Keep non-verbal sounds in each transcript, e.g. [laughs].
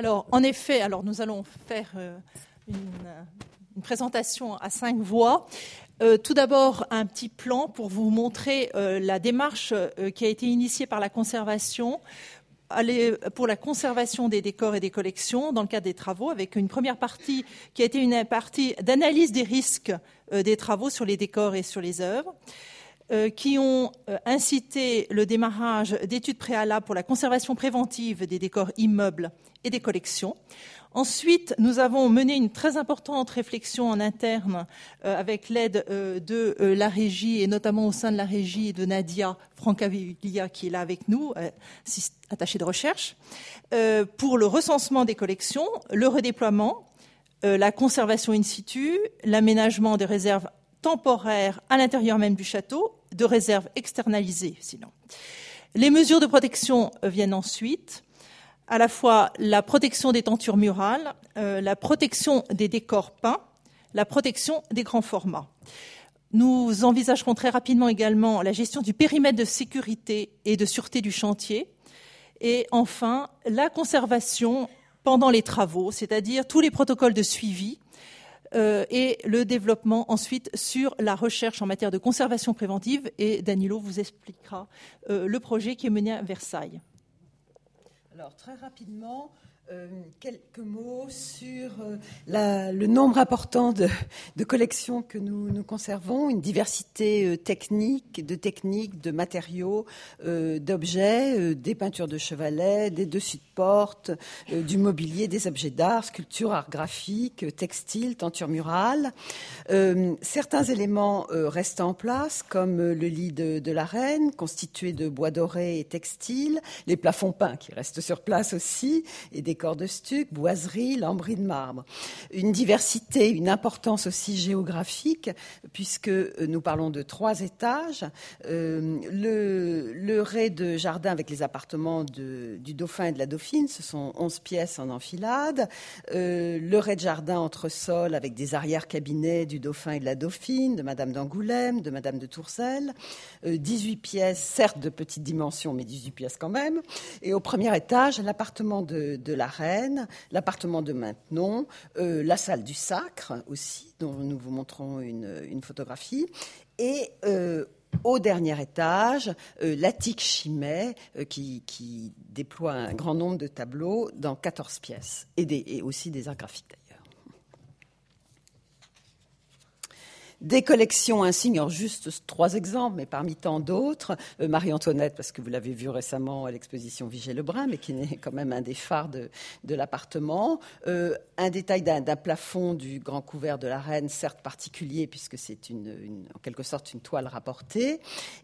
Alors, en effet, alors nous allons faire une, présentation à cinq voix. tout d'abord, un petit plan pour vous montrer la démarche qui a été initiée par la conservation pour la conservation des décors et des collections dans le cadre des travaux, avec une première partie qui a été une partie d'analyse des risques euh, des travaux sur les décors et sur les œuvres, euh, qui ont euh, incité le démarrage d'études préalables pour la conservation préventive des décors immeubles et des collections. Ensuite, nous avons mené une très importante réflexion en interne avec l'aide de la régie et notamment au sein de la régie de Nadia Francaviglia qui est là avec nous, attachée de recherche, pour le recensement des collections, le redéploiement euh, la conservation in situ, l'aménagement des réserves temporaires à l'intérieur même du château, de réserves externalisées sinon. Les mesures de protection euh, viennent ensuite, à la fois la protection des tentures murales, euh, la protection des décors peints, la protection des grands formats. Nous envisagerons très rapidement également la gestion du périmètre de sécurité et de sûreté du chantier. Et enfin, la conservation pendant les travaux, c'est-à-dire tous les protocoles de suivi euh, et le développement ensuite sur la recherche en matière de conservation préventive. Et Danilo vous expliquera euh, le projet qui est mené à Versailles. Alors très rapidement, euh, quelques mots sur euh, le nombre important de, collections que nous, conservons, une diversité euh, technique, de techniques, de matériaux, d'objets, des peintures de chevalet, des dessus de porte, du mobilier, des objets d'art, sculptures, art graphique, textiles, tentures murales. certains éléments restent en place, comme le lit de, de la reine, constitué de bois doré et textile, les plafonds peints qui restent sur place aussi, et des corps de stuc, boiserie, lambris de marbre. Une diversité, une importance aussi géographique, puisque nous parlons de trois étages. Euh, le, le rez-de-jardin avec les appartements du dauphin et de la dauphine, ce sont 11 pièces en enfilade. Euh, le rez-de-jardin entre sol avec des arrière-cabinets du dauphin et de la dauphine, de Madame d'Angoulême, de Madame de Tourzel. 18 euh, pièces, certes de petite dimension, mais 18 pièces quand même. Et au premier étage, l'appartement de, de la l'appartement de Maintenon, euh, la salle du Sacre aussi, dont nous vous montrons une, photographie, et euh, au dernier étage, euh, l'attique Chimay, qui, déploie un grand nombre de tableaux dans 14 pièces, et, et aussi des arts graphiques. Des collections insignes, alors juste trois exemples, mais parmi tant d'autres. Euh, Marie-Antoinette, parce que vous l'avez vu récemment à l'exposition Vigée-Lebrun, mais qui est quand même un des phares de, l'appartement. Euh, un détail d'un plafond du grand couvert de la reine, certes particulier, puisque c'est une, en quelque sorte une toile rapportée.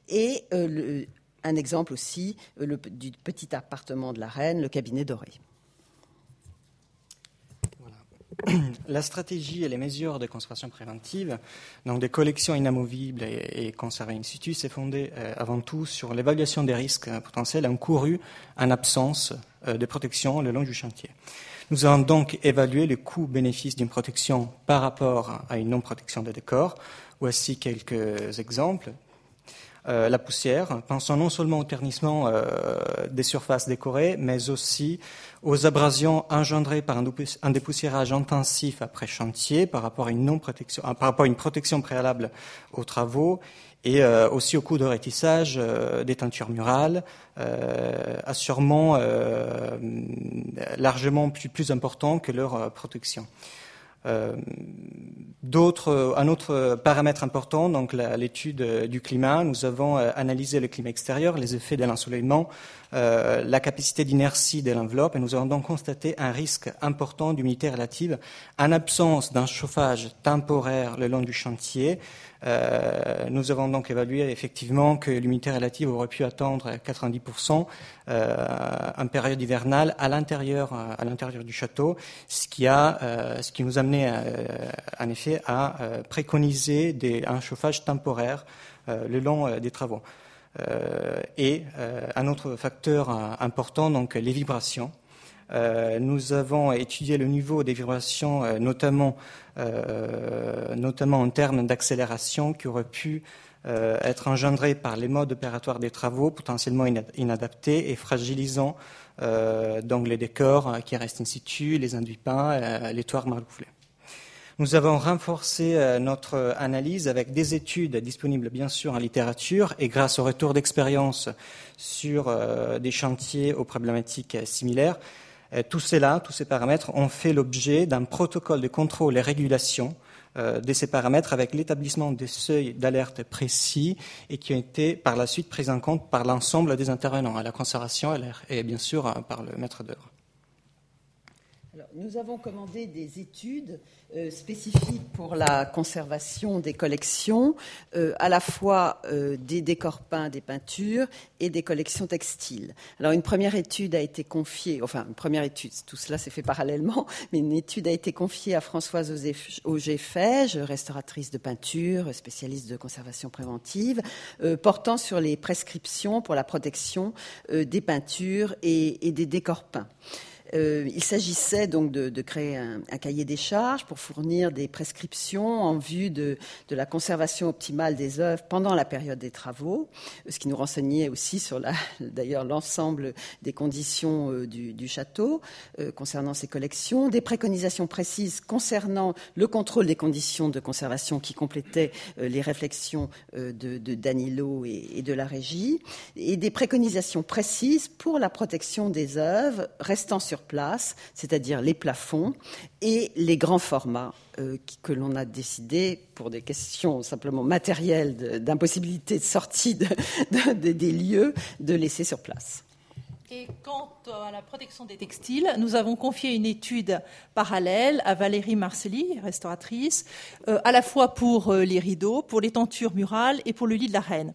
Et euh, un exemple aussi du petit appartement de la reine, le cabinet doré. [clears throat] la stratégie et les mesures de conservation préventive, donc des collections inamovibles et, conservées in situ, s'est fondée euh, avant tout sur l'évaluation des risques potentiels encourus en absence euh, de protection le long du chantier. Nous avons donc évalué le coût-bénéfice d'une protection par rapport à une non-protection de décor. Voici quelques exemples. Euh, la poussière, pensant non seulement au ternissement des surfaces décorées, mais aussi aux abrasions engendrées par un dépoussiérage intensif après chantier par rapport à une non protection, euh, par rapport à une protection préalable aux travaux et euh, aussi au coût de rétissage euh, des teintures murales, assurément largement plus important que leur protection. Euh, un autre paramètre important, donc l'étude du climat, nous avons euh, analysé le climat extérieur, les effets de l'ensoleillement, euh, la capacité d'inertie de l'enveloppe, et nous avons donc constaté un risque important d'humidité relative en absence d'un chauffage temporaire le long du chantier, euh, nous avons donc évalué effectivement que l'humidité relative aurait pu atteindre 90% euh, en période hivernale à l'intérieur, à l'intérieur du château, ce qui, a, euh, nous amenait en effet à préconiser un chauffage temporaire le long des travaux. et un autre facteur important, donc les vibrations. Euh, nous avons étudié le niveau des vibrations, euh, notamment, euh, notamment en termes d'accélération, qui aurait pu être engendrés par les modes opératoires des travaux potentiellement inadaptés et fragilisant les décors qui restent in situ, les induits peints, les toits marloufflés. Nous avons renforcé notre analyse avec des études disponibles bien sûr en littérature et grâce au retour d'expérience sur des chantiers aux problématiques similaires. Euh, tout cela, tous ces paramètres ont fait l'objet d'un protocole de contrôle et régulation de ces paramètres avec l'établissement des seuils d'alerte précis et qui ont été par la suite pris en compte par l'ensemble des intervenants, à la conservation et bien sûr par le maître d'œuvre. Nous avons commandé des études euh, spécifiques pour la conservation des collections, euh, à la fois euh, des décors peints, des peintures et des collections textiles. Alors une première étude a été confiée, enfin une première étude, tout cela s'est fait parallèlement, [laughs] mais une étude a été confiée à Françoise Auger-Fège, restauratrice de peinture, spécialiste de conservation préventive, portant sur les prescriptions pour la protection des peintures et des décors peints. Euh, il s'agissait donc de, créer un, cahier des charges pour fournir des prescriptions en vue de, la conservation optimale des œuvres pendant la période des travaux, ce qui nous renseignait aussi sur [laughs] d'ailleurs l'ensemble des conditions euh, du, château euh, concernant ces collections, des préconisations précises concernant le contrôle des conditions de conservation qui complétaient les réflexions de, Danilo et, et de la régie, et des préconisations précises pour la protection des œuvres restant sur place, c'est-à-dire les plafonds et les grands formats euh, que l'on a décidé, pour des questions simplement matérielles d'impossibilité de, sortie des lieux, de laisser sur place. Quant à la protection des textiles, nous avons confié une étude parallèle à Valérie Marcelli, restauratrice, euh, à la fois pour euh, les rideaux, pour les tentures murales et pour le lit de la reine.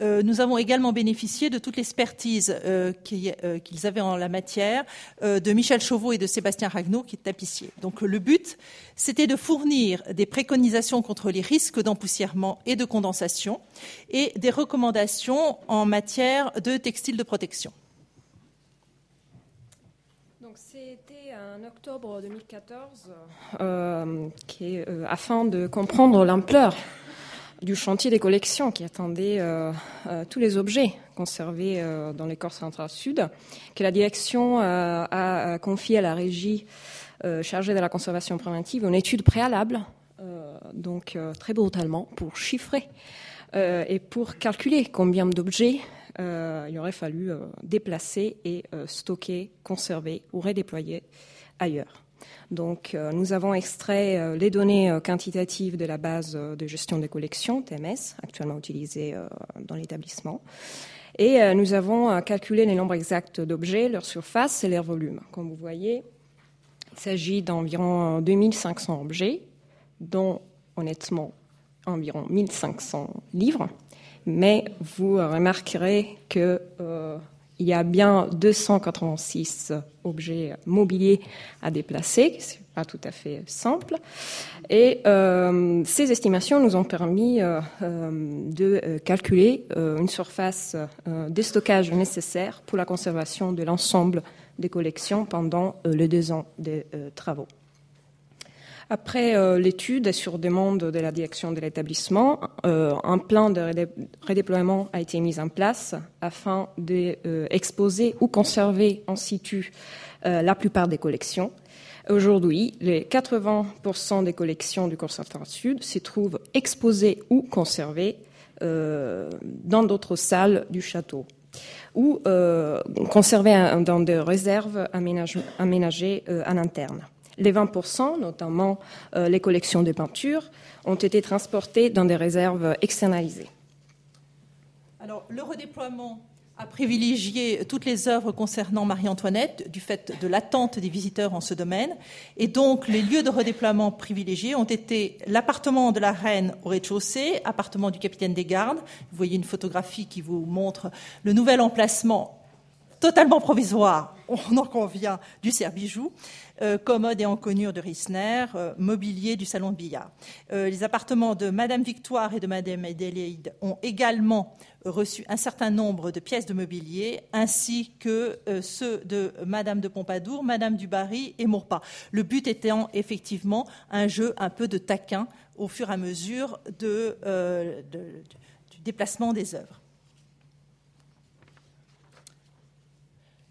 Euh, nous avons également bénéficié de toute l'expertise qu'ils avaient en la matière de Michel Chauveau et de Sébastien Ragnaud, qui est tapissier. Donc le but, c'était de fournir des préconisations contre les risques d'empoussièrement et de condensation et des recommandations en matière de textiles de protection. En octobre 2014, euh, qui euh, afin de comprendre l'ampleur du chantier des collections qui attendait euh, tous les objets conservés dans les corps central sud, que la direction a confié à la régie chargée de la conservation préventive une étude préalable, donc très brutalement, pour chiffrer et pour calculer combien d'objets il aurait fallu déplacer et stocker, conserver ou redéployer ailleurs. Donc, euh, nous avons extrait euh, les données euh, quantitatives de la base de gestion des collections, TMS, actuellement utilisée dans l'établissement. Et nous avons calculé les nombres exacts d'objets, leur surface et leur volume. Comme vous voyez, il s'agit d'environ 2500 objets, dont honnêtement environ 1500 livres. Mais vous remarquerez que il y a bien 286 objets mobiliers à déplacer, ce n'est pas tout à fait simple. Et euh, ces estimations nous ont permis euh, euh, de calculer une surface de stockage nécessaire pour la conservation de l'ensemble des collections pendant les deux ans de travaux. Après euh, l'étude sur demande de la direction de l'établissement, euh, un plan de redéploiement a été mis en place afin d'exposer euh, ou conserver en situ la plupart des collections. Aujourd'hui, les 80% des collections du Conservatoire Sud se trouvent exposées ou conservées dans d'autres salles du château ou conservées dans des réserves aménagées en interne. Les 20%, notamment euh, les collections de peintures, ont été transportées dans des réserves externalisées. Alors, le redéploiement a privilégié toutes les œuvres concernant Marie-Antoinette du fait de l'attente des visiteurs en ce domaine. Et donc, les lieux de redéploiement privilégiés ont été l'appartement de la reine au rez-de-chaussée, appartement du capitaine des gardes. Vous voyez une photographie qui vous montre le nouvel emplacement totalement provisoire, on en convient, du Cerbijou, euh, commode et enconure de Rissner, euh, mobilier du salon de billard. Euh, les appartements de Madame Victoire et de Madame Adélaïde ont également reçu un certain nombre de pièces de mobilier, ainsi que ceux de Madame de Pompadour, Madame du Barry et Maurepas. Le but étant effectivement un jeu un peu de taquin au fur et à mesure du déplacement des œuvres.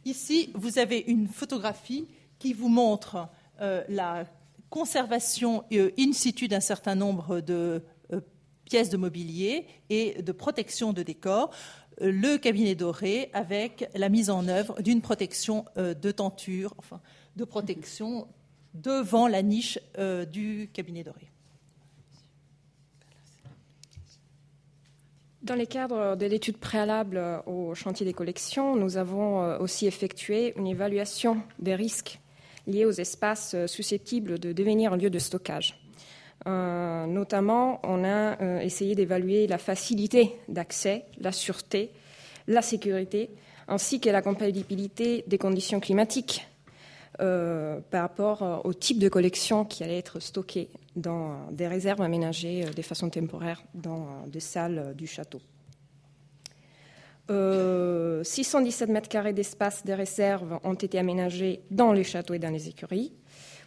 Ici, vous avez une photographie qui vous montre euh, la conservation euh, in situ d'un certain nombre de euh, pièces de mobilier et de protection de décor. Le cabinet doré avec la mise en œuvre d'une protection de tenture, enfin de protection [laughs] devant la niche du cabinet doré. Dans les cadres de l'étude préalable au chantier des collections, nous avons aussi effectué une évaluation des risques liés aux espaces euh, susceptibles de devenir un lieu de stockage. Euh, notamment, on a euh, essayé d'évaluer la facilité d'accès, la sûreté, la sécurité, ainsi que la compatibilité des conditions climatiques par rapport au type de collection qui allait être stockée dans des réserves aménagées de façon temporaire dans des salles du château. 617 euh, mètres carrés d'espace de réserve ont été aménagés dans les châteaux et dans les écuries.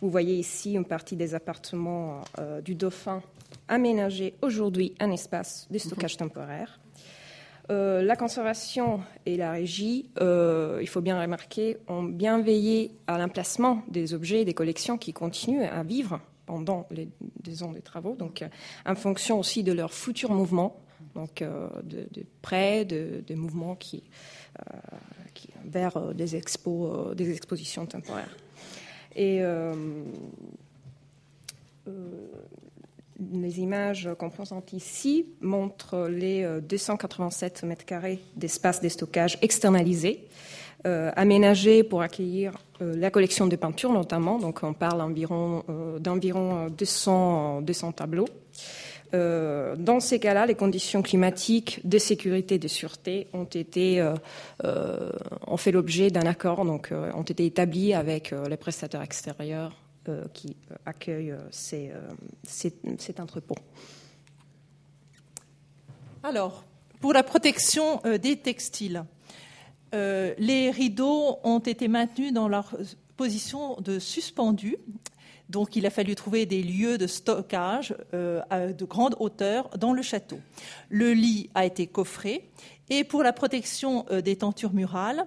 Vous voyez ici une partie des appartements euh, du Dauphin aménagés aujourd'hui un espace de stockage temporaire. Euh, la conservation et la régie, il faut bien remarquer, ont bien veillé à l'emplacement des objets et des collections qui continuent à vivre pendant les, ans des travaux, donc en fonction aussi de leur futur mouvement. Donc euh, de, près, de, mouvements qui, euh, vers euh, des expos, des expositions temporaires. Et les images qu'on présente ici montrent les 287 mètres carrés d'espace de stockage externalisés, aménagés pour accueillir la collection de peintures notamment. Donc on parle d'environ 200, 200 tableaux. Euh, dans ces cas-là, les conditions climatiques de sécurité et de sûreté ont été euh, euh, fait l'objet d'un accord, donc ont été établis avec les prestataires extérieurs qui accueillent cet entrepôt. Alors, pour la protection des textiles, les rideaux ont été maintenus dans leur position de suspendu donc il a fallu trouver des lieux de stockage euh, de grande hauteur dans le château. Le lit a été coffré et pour la protection euh, des tentures murales,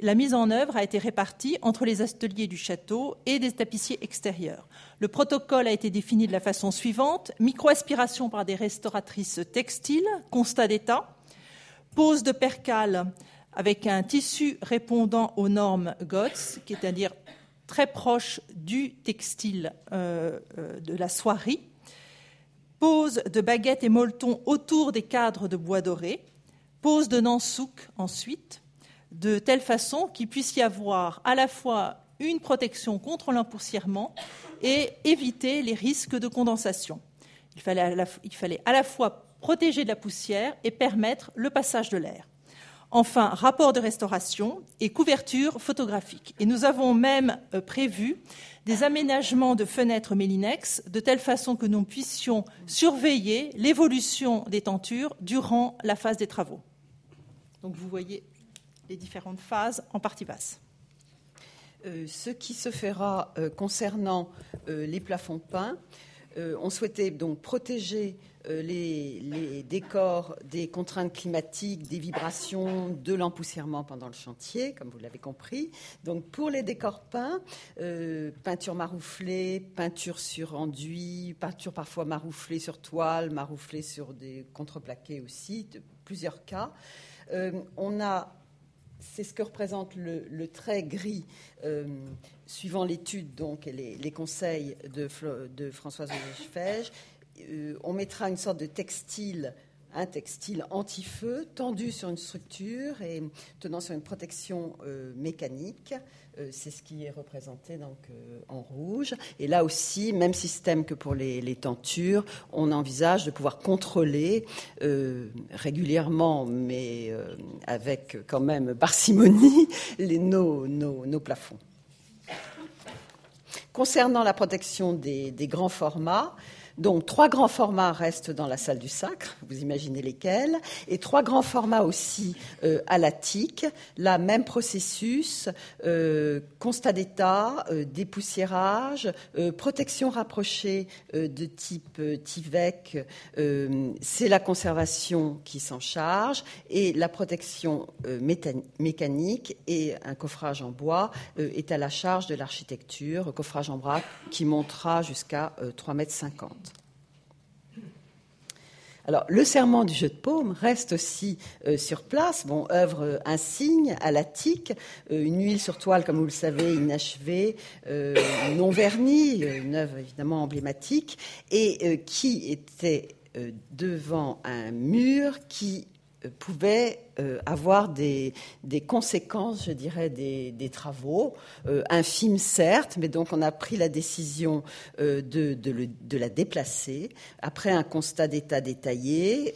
la mise en œuvre a été répartie entre les ateliers du château et des tapissiers extérieurs. Le protocole a été défini de la façon suivante micro-aspiration par des restauratrices textiles, constat d'état, pose de percale avec un tissu répondant aux normes GOTS, c'est-à-dire très proche du textile euh, euh, de la soierie, pose de baguettes et molletons autour des cadres de bois doré, pose de nansouk ensuite, de telle façon qu'il puisse y avoir à la fois une protection contre l'empoussièrement et éviter les risques de condensation. Il fallait à la fois protéger de la poussière et permettre le passage de l'air. Enfin, rapport de restauration et couverture photographique. Et nous avons même euh, prévu des aménagements de fenêtres Mélinex de telle façon que nous puissions surveiller l'évolution des tentures durant la phase des travaux. Donc vous voyez les différentes phases en partie basse. Euh, ce qui se fera euh, concernant les plafonds peints, on souhaitait donc protéger euh, les, décors des contraintes climatiques, des vibrations, de l'empoussièrement pendant le chantier, comme vous l'avez compris. Donc pour les décors peints, euh, peinture marouflée, peinture sur enduit, peinture parfois marouflée sur toile, marouflée sur des contreplaqués aussi, plusieurs cas. Euh, on a c'est ce que représente le, trait gris, suivant l'étude donc et les, conseils de, de Françoise Fège. Euh, on mettra une sorte de textile un textile anti-feu tendu sur une structure et tenant sur une protection euh, mécanique. Euh, c'est ce qui est représenté donc en rouge. Et là aussi, même système que pour les, tentures, on envisage de pouvoir contrôler régulièrement, mais avec quand même parcimonie, [laughs] les, nos, plafonds. Concernant la protection des grands formats, Donc trois grands formats restent dans la salle du sacre, vous imaginez lesquels, et trois grands formats aussi euh, à l'attique. Là, même processus, euh, constat d'état, euh, dépoussiérage, protection rapprochée de type TIVEC, c'est la conservation qui s'en charge, et la protection mécanique et un coffrage en bois est à la charge de l'architecture, coffrage en bois qui montera jusqu'à 3,50 mètres. Alors, le serment du jeu de paume reste aussi euh, sur place. Bon, œuvre euh, insigne à l'attique, euh, une huile sur toile, comme vous le savez, inachevée, non vernie, une œuvre évidemment emblématique, et qui était devant un mur qui pouvait euh, avoir des, conséquences, je dirais, des, travaux, euh, infimes certes, mais donc on a pris la décision euh, de, la déplacer. Après un constat d'état détaillé,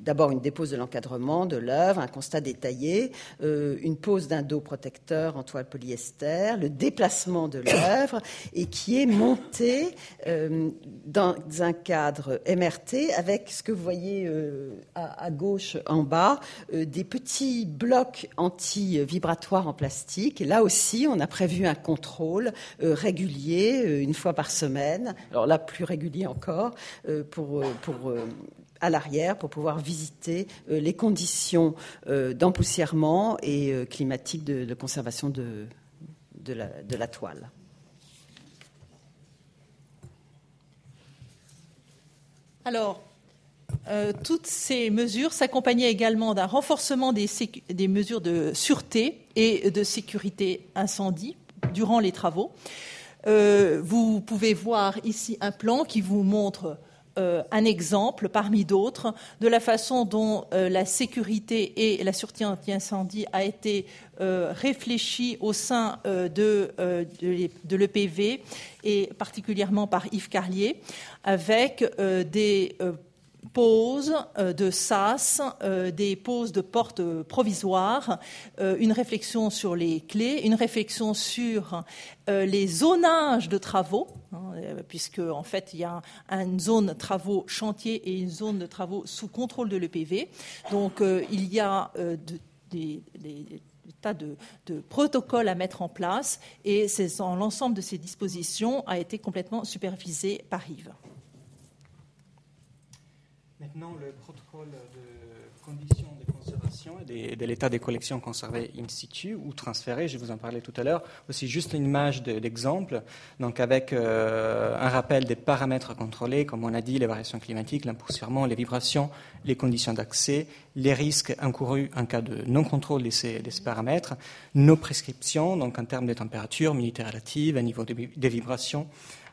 d'abord une dépose de l'encadrement de l'œuvre, un constat détaillé, une pose d'un dos protecteur en toile polyester, le déplacement de l'œuvre et qui est monté dans un cadre MRT avec ce que vous voyez à, gauche en bas, euh, des petits blocs anti-vibratoires en plastique. Là aussi, on a prévu un contrôle euh, régulier, euh, une fois par semaine. Alors là, plus régulier encore, à l'arrière pour pouvoir visiter les conditions d'empoussièrement et climatiques de, conservation de, de, la, de la toile. Alors, euh, toutes ces mesures s'accompagnaient également d'un renforcement des, mesures de sûreté et de sécurité incendie durant les travaux. Euh, vous pouvez voir ici un plan qui vous montre euh, un exemple parmi d'autres de la façon dont la sécurité et la sûreté anti-incendie a été réfléchie au sein de, de l'EPV et particulièrement par Yves Carlier avec des poses euh, de sas, euh, des poses de portes provisoires, euh, une réflexion sur les clés, une réflexion sur les zonages de travaux, hein, puisque en fait il y a une zone travaux chantier et une zone de travaux sous contrôle de l'EPV. Donc il y a des, tas de, de, protocoles à mettre en place et l'ensemble de ces dispositions a été complètement supervisé par Yves. Maintenant, le protocole de conditions de conservation et de, l'état des collections conservées in situ ou transférées, je vous en parlais tout à l'heure. Aussi, juste une image d'exemple, donc avec euh, un rappel des paramètres contrôlés, comme on a dit, les variations climatiques, l'impoussièrement, les vibrations, les conditions d'accès, les risques encourus en cas de non-contrôle de ces, paramètres, nos prescriptions, donc en termes de température, unité relative, niveau des vibrations,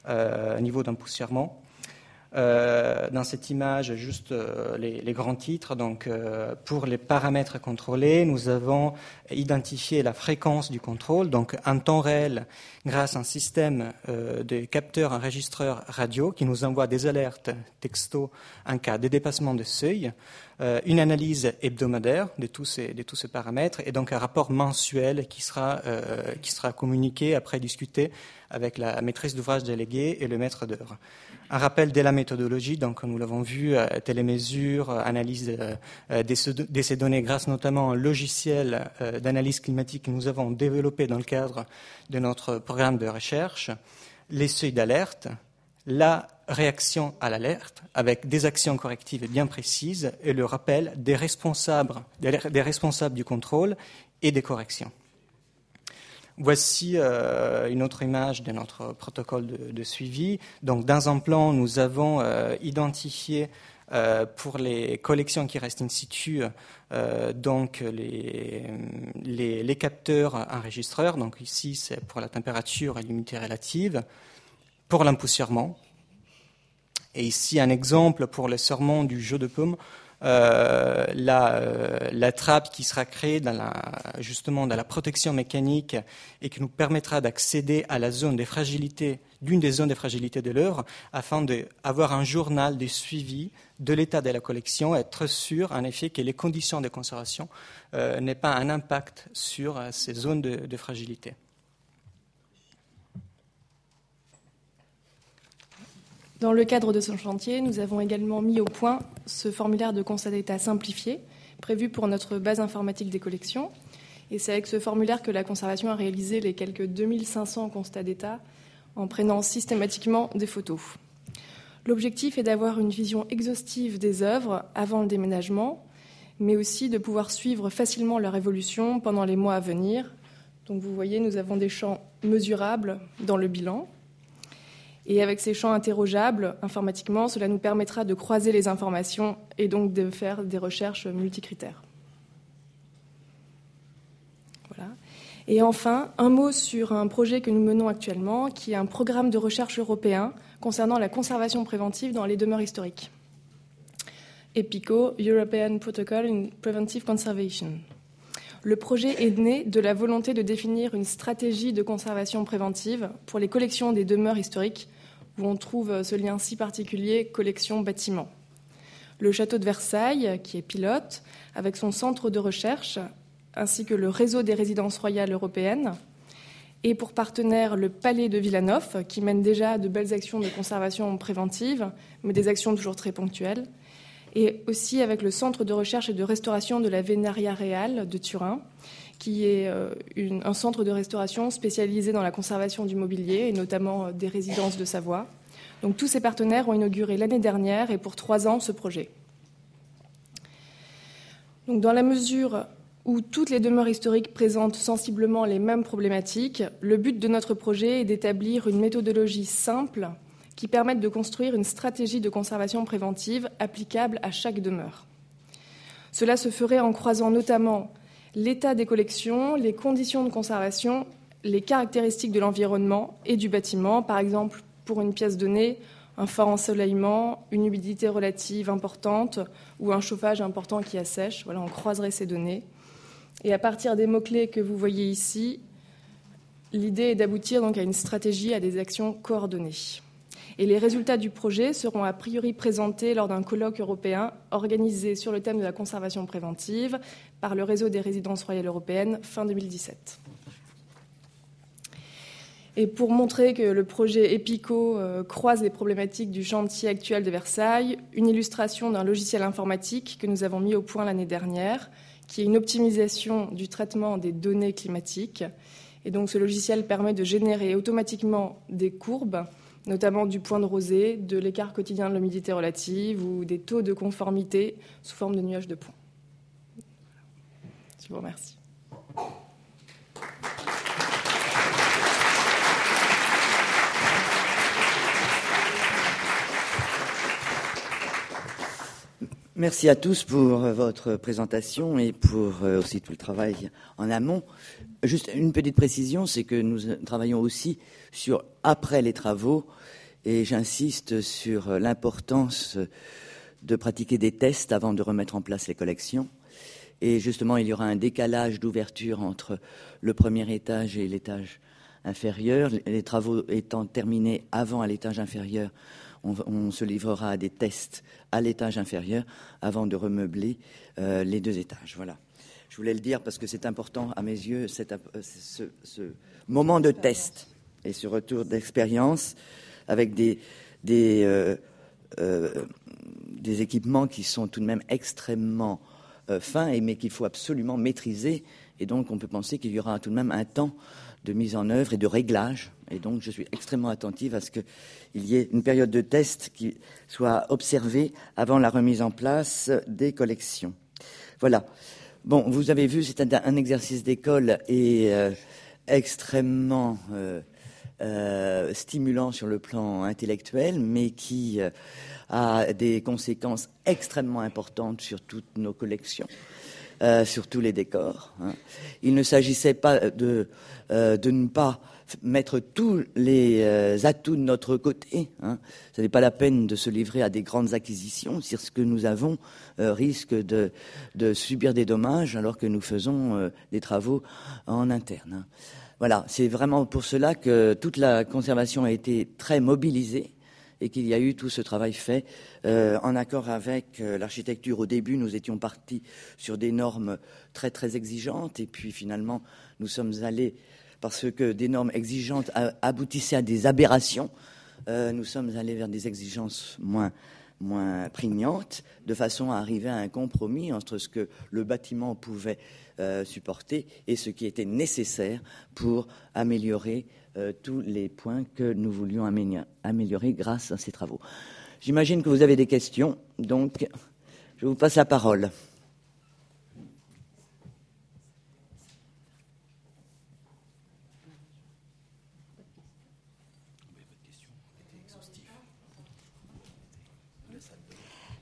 euh, niveau d'empoussièrement euh, dans cette image, juste euh, les, grands titres. Donc, euh, pour les paramètres contrôlés, nous avons identifié la fréquence du contrôle, donc en temps réel, grâce à un système de capteurs enregistreurs radio qui nous envoie des alertes texto en cas de dépassement de seuil, une analyse hebdomadaire de tous, ces, de tous ces paramètres et donc un rapport mensuel qui sera, qui sera communiqué après discuté avec la maîtrise d'ouvrage déléguée et le maître d'œuvre. Un rappel de la méthodologie, donc nous l'avons vu, euh, télémesure, euh, analyse euh, de ces données grâce notamment au logiciel d'analyse climatique que nous avons développé dans le cadre de notre programme de recherche, les seuils d'alerte, la réaction à l'alerte avec des actions correctives bien précises et le rappel des responsables, des responsables du contrôle et des corrections. Voici euh, une autre image de notre protocole de, suivi. Donc, dans un plan, nous avons euh, identifié euh, pour les collections qui restent in situ, donc les, les, les, capteurs enregistreurs. Donc ici, c'est pour la température et l'humidité relative, pour l'empoussièrement. Et ici, un exemple pour le serment du jeu de paume euh, la, euh, la, trappe qui sera créée dans la, justement dans la protection mécanique et qui nous permettra d'accéder à la zone des fragilités, d'une des zones de fragilité de l'œuvre, afin d'avoir un journal de suivi de l'état de la collection, être sûr en effet que les conditions de conservation euh, n'aient pas un impact sur ces zones de fragilité. Dans le cadre de ce chantier, nous avons également mis au point ce formulaire de constat d'état simplifié prévu pour notre base informatique des collections. Et c'est avec ce formulaire que la conservation a réalisé les quelques 2500 constats d'état en prenant systématiquement des photos. L'objectif est d'avoir une vision exhaustive des œuvres avant le déménagement, mais aussi de pouvoir suivre facilement leur évolution pendant les mois à venir. Donc vous voyez, nous avons des champs mesurables dans le bilan. Et avec ces champs interrogeables informatiquement, cela nous permettra de croiser les informations et donc de faire des recherches multicritères. Voilà. Et enfin, un mot sur un projet que nous menons actuellement, qui est un programme de recherche européen concernant la conservation préventive dans les demeures historiques. EPICO, European Protocol in Preventive Conservation. Le projet est né de la volonté de définir une stratégie de conservation préventive pour les collections des demeures historiques où on trouve ce lien si particulier collection-bâtiment. Le château de Versailles, qui est pilote, avec son centre de recherche, ainsi que le réseau des résidences royales européennes, et pour partenaire le Palais de Villanov, qui mène déjà de belles actions de conservation préventive, mais des actions toujours très ponctuelles, et aussi avec le Centre de recherche et de restauration de la Vénaria Real de Turin, qui est euh, un centre de restauration spécialisé dans la conservation du mobilier et notamment euh, des résidences de Savoie. Donc tous ces partenaires ont inauguré l'année dernière et pour trois ans ce projet. Donc dans la mesure où toutes les demeures historiques présentent sensiblement les mêmes problématiques, le but de notre projet est d'établir une méthodologie simple qui permette de construire une stratégie de conservation préventive applicable à chaque demeure. Cela se ferait en croisant notamment l'état des collections, les conditions de conservation, les caractéristiques de l'environnement et du bâtiment, par exemple pour une pièce donnée, un fort ensoleillement, une humidité relative importante ou un chauffage important qui assèche. Voilà, on croiserait ces données. Et à partir des mots-clés que vous voyez ici, l'idée est d'aboutir donc à une stratégie, à des actions coordonnées. Et les résultats du projet seront a priori présentés lors d'un colloque européen organisé sur le thème de la conservation préventive par le réseau des résidences royales européennes fin 2017. Et pour montrer que le projet EPICO euh, croise les problématiques du chantier actuel de Versailles, une illustration d'un logiciel informatique que nous avons mis au point l'année dernière, qui est une optimisation du traitement des données climatiques. Et donc ce logiciel permet de générer automatiquement des courbes notamment du point de rosée, de l'écart quotidien de l'humidité relative ou des taux de conformité sous forme de nuages de points. Je vous remercie. Merci à tous pour votre présentation et pour euh, aussi tout le travail en amont. Juste une petite précision, c'est que nous travaillons aussi sur après les travaux et j'insiste sur l'importance de pratiquer des tests avant de remettre en place les collections. Et justement, il y aura un décalage d'ouverture entre le premier étage et l'étage inférieur. Les travaux étant terminés avant à l'étage inférieur, on, se livrera à des tests à l'étage inférieur avant de remeubler euh, les deux étages. Voilà. Je voulais le dire parce que c'est important à mes yeux, euh, ce, moment de test et ce retour d'expérience avec des, euh, équipements qui sont tout de même extrêmement fins, et, mais qu'il faut absolument maîtriser. Et donc, on peut penser qu'il y aura tout de même un temps de mise en œuvre et de réglage. Et donc, je suis extrêmement attentive à ce qu'il y ait une période de test qui soit observée avant la remise en place des collections. Voilà. Bon, vous avez vu, c'est un, exercice d'école et euh, extrêmement euh, euh, stimulant sur le plan intellectuel, mais qui a des conséquences extrêmement importantes sur toutes nos collections. Euh, sur tous les décors. Hein. Il ne s'agissait pas de, euh, de ne pas mettre tous les euh, atouts de notre côté. Hein. Ce n'est pas la peine de se livrer à des grandes acquisitions si ce que nous avons risque de, de, subir des dommages alors que nous faisons des travaux en interne. Hein. Voilà, c'est vraiment pour cela que toute la conservation a été très mobilisée et qu'il y a eu tout ce travail fait euh, en accord avec euh, l'architecture. Au début, nous étions partis sur des normes très très exigeantes et puis finalement, nous sommes allés parce que des normes exigeantes aboutissaient à des aberrations. nous sommes allés vers des exigences moins moins prégnantes, de façon à arriver à un compromis entre ce que le bâtiment pouvait supporter et ce qui était nécessaire pour améliorer tous les points que nous voulions améliorer grâce à ces travaux. J'imagine que vous avez des questions, donc je vous passe la parole.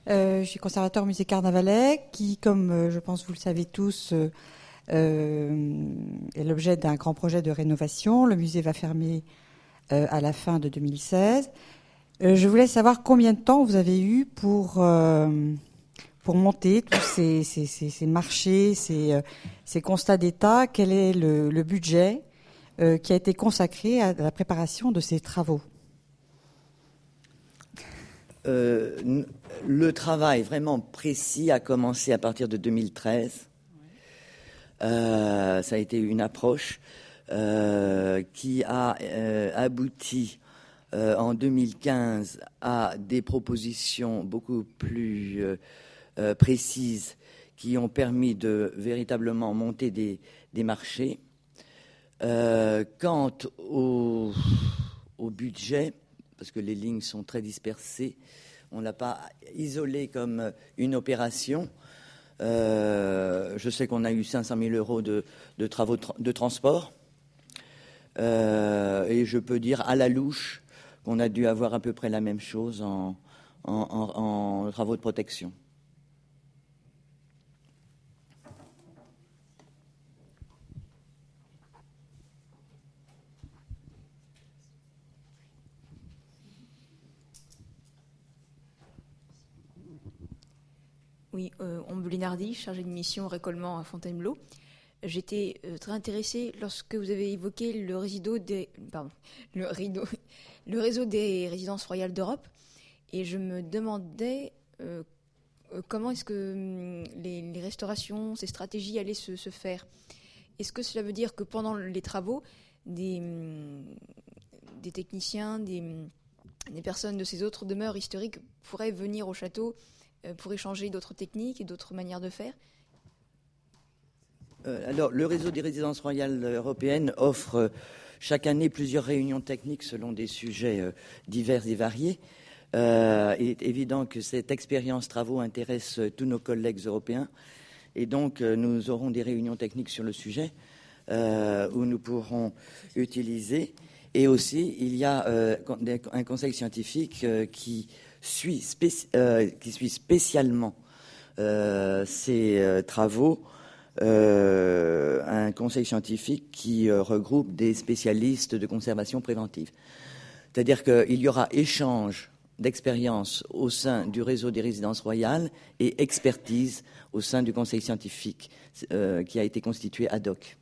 Euh, je suis conservateur au musée Carnavalet, qui, comme euh, je pense vous le savez tous, euh, est l'objet d'un grand projet de rénovation. Le musée va fermer à la fin de 2016. je voulais savoir combien de temps vous avez eu pour pour monter tous ces, ces, marchés, ces, ces constats d'état. Quel est le, budget qui a été consacré à la préparation de ces travaux? Euh, le travail vraiment précis a commencé à partir de 2013. Euh, ça a été une approche euh, qui a abouti en 2015 à des propositions beaucoup plus précises qui ont permis de véritablement monter des, marchés. quant au, au budget, parce que les lignes sont très dispersées. On ne l'a pas isolé comme une opération. Euh, je sais qu'on a eu 500 000 euros de, travaux de transport. Euh, et je peux dire à la louche qu'on a dû avoir à peu près la même chose en travaux de protection. Oui, euh, chargée de mission récollement à Fontainebleau. J'étais euh, très intéressée lorsque vous avez évoqué le, des, [laughs] réseau des résidences royales d'Europe. Et je me demandais euh, euh, comment est-ce que hum, les, restaurations, ces stratégies allaient se, faire. Est-ce que cela veut dire que pendant les travaux, des, des techniciens, des, hum, des personnes de ces autres demeures historiques pourraient venir au château pour échanger d'autres techniques et d'autres manières de faire euh, Alors, le réseau des résidences royales européennes offre euh, chaque année plusieurs réunions techniques selon des sujets divers et variés. il est évident que cette expérience travaux intéresse tous nos collègues européens et donc nous aurons des réunions techniques sur le sujet où nous pourrons utiliser. Et aussi, il y a un conseil scientifique qui suit, euh, qui suit spécialement euh, ces euh, travaux un conseil scientifique qui regroupe des spécialistes de conservation préventive. C'est-à-dire qu'il y aura échange d'expériences au sein du réseau des résidences royales et expertise au sein du conseil scientifique qui a été constitué ad hoc.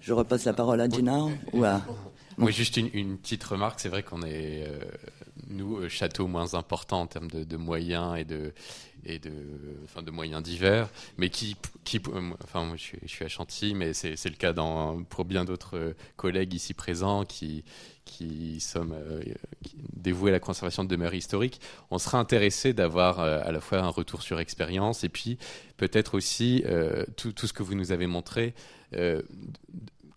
Je repasse la parole à Gina ou à... Oui, juste une, petite remarque. C'est vrai qu'on est, euh, nous, euh, château moins important en termes de, moyens et de, et de, enfin, de moyens divers, mais qui, qui euh, enfin, moi, je suis, je suis à Chantilly, mais c'est le cas dans, pour bien d'autres collègues ici présents qui, qui sommes dévoués à la conservation de demeures historiques. On sera intéressé d'avoir à la fois un retour sur expérience et puis peut-être aussi tout, tout, ce que vous nous avez montré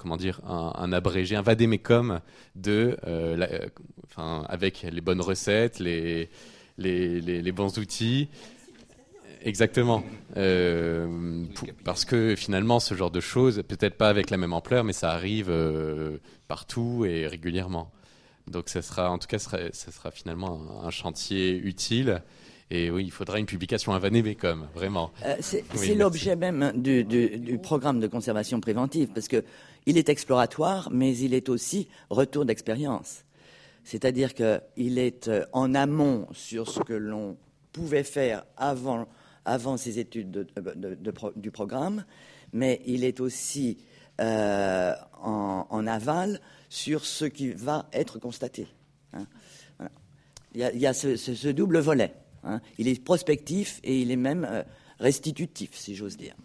comment dire, un, abrégé, un vadémécum de, euh, euh, enfin, avec les bonnes recettes, les, les, bons outils. Exactement. Euh, parce que finalement, ce genre de choses, peut-être pas avec la même ampleur, mais ça arrive partout et régulièrement. Donc, ça sera, en tout cas, ça sera, finalement un, chantier utile. Et oui, il faudra une publication à Vanémécum, vraiment. c'est l'objet même du, du, programme de conservation préventive, parce que il est exploratoire, mais il est aussi retour d'expérience. C'est-à-dire qu'il est euh, en amont sur ce que l'on pouvait faire avant, avant ces études du programme, mais il est aussi euh, en, aval sur ce qui va être constaté. Hein. Il y a, ce, double volet. Hein. Il est prospectif et il est même euh, restitutif, si j'ose dire.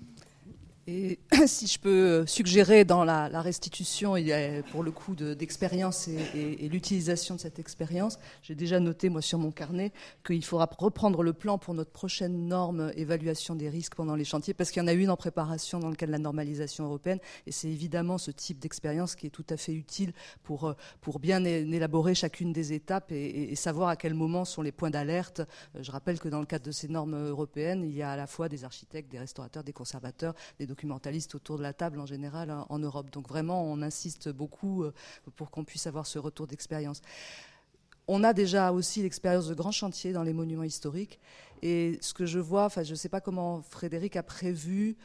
Et [clears throat] si je peux suggérer dans la, restitution, il y a pour le coup d'expérience et, l'utilisation de cette expérience, j'ai déjà noté moi sur mon carnet qu'il faudra reprendre le plan pour notre prochaine norme évaluation des risques pendant les chantiers, parce qu'il y en a une en préparation dans le cadre de la normalisation européenne, et c'est évidemment ce type d'expérience qui est tout à fait utile pour, pour bien élaborer chacune des étapes et, et savoir à quel moment sont les points d'alerte. Je rappelle que dans le cadre de ces normes européennes, il y a à la fois des architectes, des restaurateurs, des conservateurs, des documentalistes autour de la table en général hein, en Europe. Donc vraiment, on insiste beaucoup euh, pour qu'on puisse avoir ce retour d'expérience. On a déjà aussi l'expérience de grands chantiers dans les monuments historiques. Et ce que je vois, enfin, je ne sais pas comment Frédéric a prévu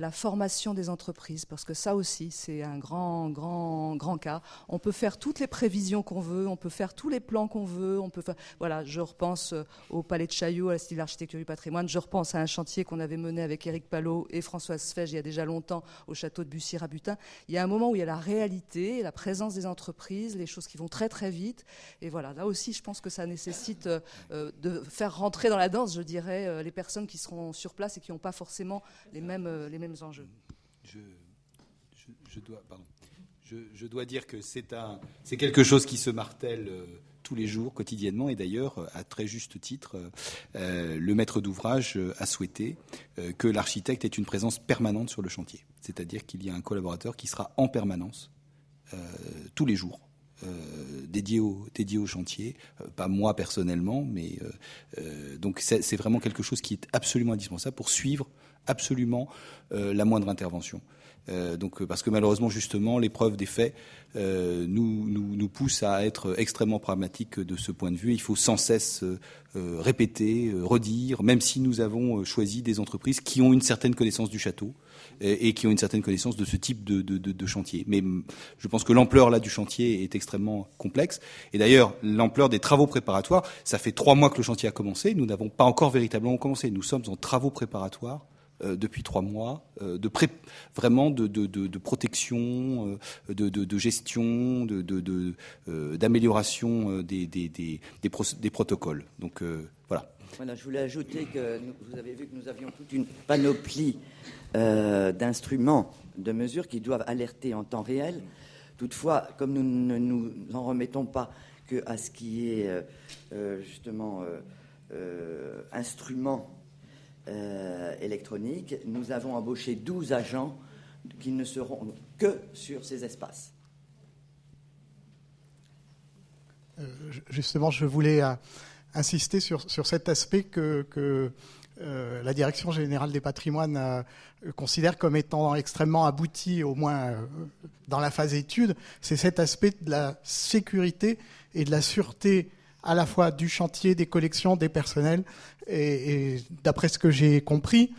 la formation des entreprises, parce que ça aussi, c'est un grand, grand, grand cas. On peut faire toutes les prévisions qu'on veut, on peut faire tous les plans qu'on veut, on peut voilà, je repense euh, au Palais de Chaillot, à la style d'architecture du patrimoine, je repense à un chantier qu'on avait mené avec Éric Palot et Françoise Fège il y a déjà longtemps au château de Bussy-Rabutin. Il y a un moment où il y a la réalité, la présence des entreprises, les choses qui vont très très vite. Et voilà, là aussi, je pense que ça nécessite euh, euh, de faire rentrer dans la danse, je dirais, les personnes qui seront sur place et qui n'ont pas forcément les mêmes enjeux. Je, dois, dire que c'est quelque chose qui se martèle euh, tous les jours, quotidiennement, et d'ailleurs, euh, à très juste titre, euh, le maître d'ouvrage a souhaité que l'architecte ait une présence permanente sur le chantier. C'est-à-dire qu'il y a un collaborateur qui sera en permanence tous les jours. dédié, au, dédié au chantier, pas moi personnellement, mais donc c'est vraiment quelque chose qui est absolument indispensable pour suivre absolument euh, la moindre intervention. Euh, donc, parce que malheureusement, justement, l'épreuve des faits euh, nous, nous, nous, pousse à être extrêmement pragmatiques de ce point de vue. Il faut sans cesse répéter, redire, même si nous avons choisi des entreprises qui ont une certaine connaissance du château et, qui ont une certaine connaissance de ce type de, de, de, de chantier. Mais je pense que l'ampleur là du chantier est extrêmement complexe. Et d'ailleurs, l'ampleur des travaux préparatoires, ça fait trois mois que le chantier a commencé. Nous n'avons pas encore véritablement commencé. Nous sommes en travaux préparatoires euh, depuis trois mois, euh, de vraiment de, de, de, de protection, euh, de, gestion, d'amélioration des, des, des, protocoles. Donc voilà. Je voulais ajouter que vous avez vu que nous avions toute une panoplie d'instruments, de mesures qui doivent alerter en temps réel. Toutefois, comme nous ne nous en remettons pas que à ce qui est justement instrument euh, électronique, nous avons embauché 12 agents qui ne seront que sur ces espaces. Euh, justement, je voulais euh, insister sur, sur, cet aspect que, que la Direction générale des patrimoines considère comme étant extrêmement abouti, au moins dans la phase étude, c'est cet aspect de la sécurité et de la sûreté à la fois du chantier, des collections, des personnels. Et, d'après ce que j'ai compris,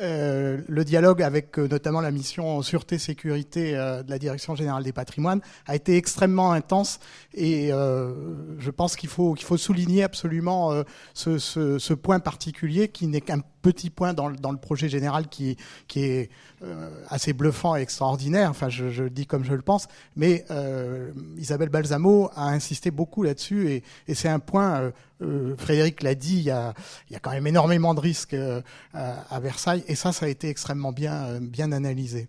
euh, le dialogue avec euh, notamment la mission sûreté sécurité euh, de la direction générale des patrimoines a été extrêmement intense et je pense qu'il faut qu'il faut souligner absolument ce, point particulier qui n'est qu'un petit point dans, le projet général qui est assez bluffant et extraordinaire. Enfin, je, le dis comme je le pense, mais Isabelle Balsamo a insisté beaucoup là-dessus et, c'est un point euh, Frédéric l'a dit, il y, a, quand même énormément de risques euh, à, Versailles, et ça, ça a été extrêmement euh, bien analysé.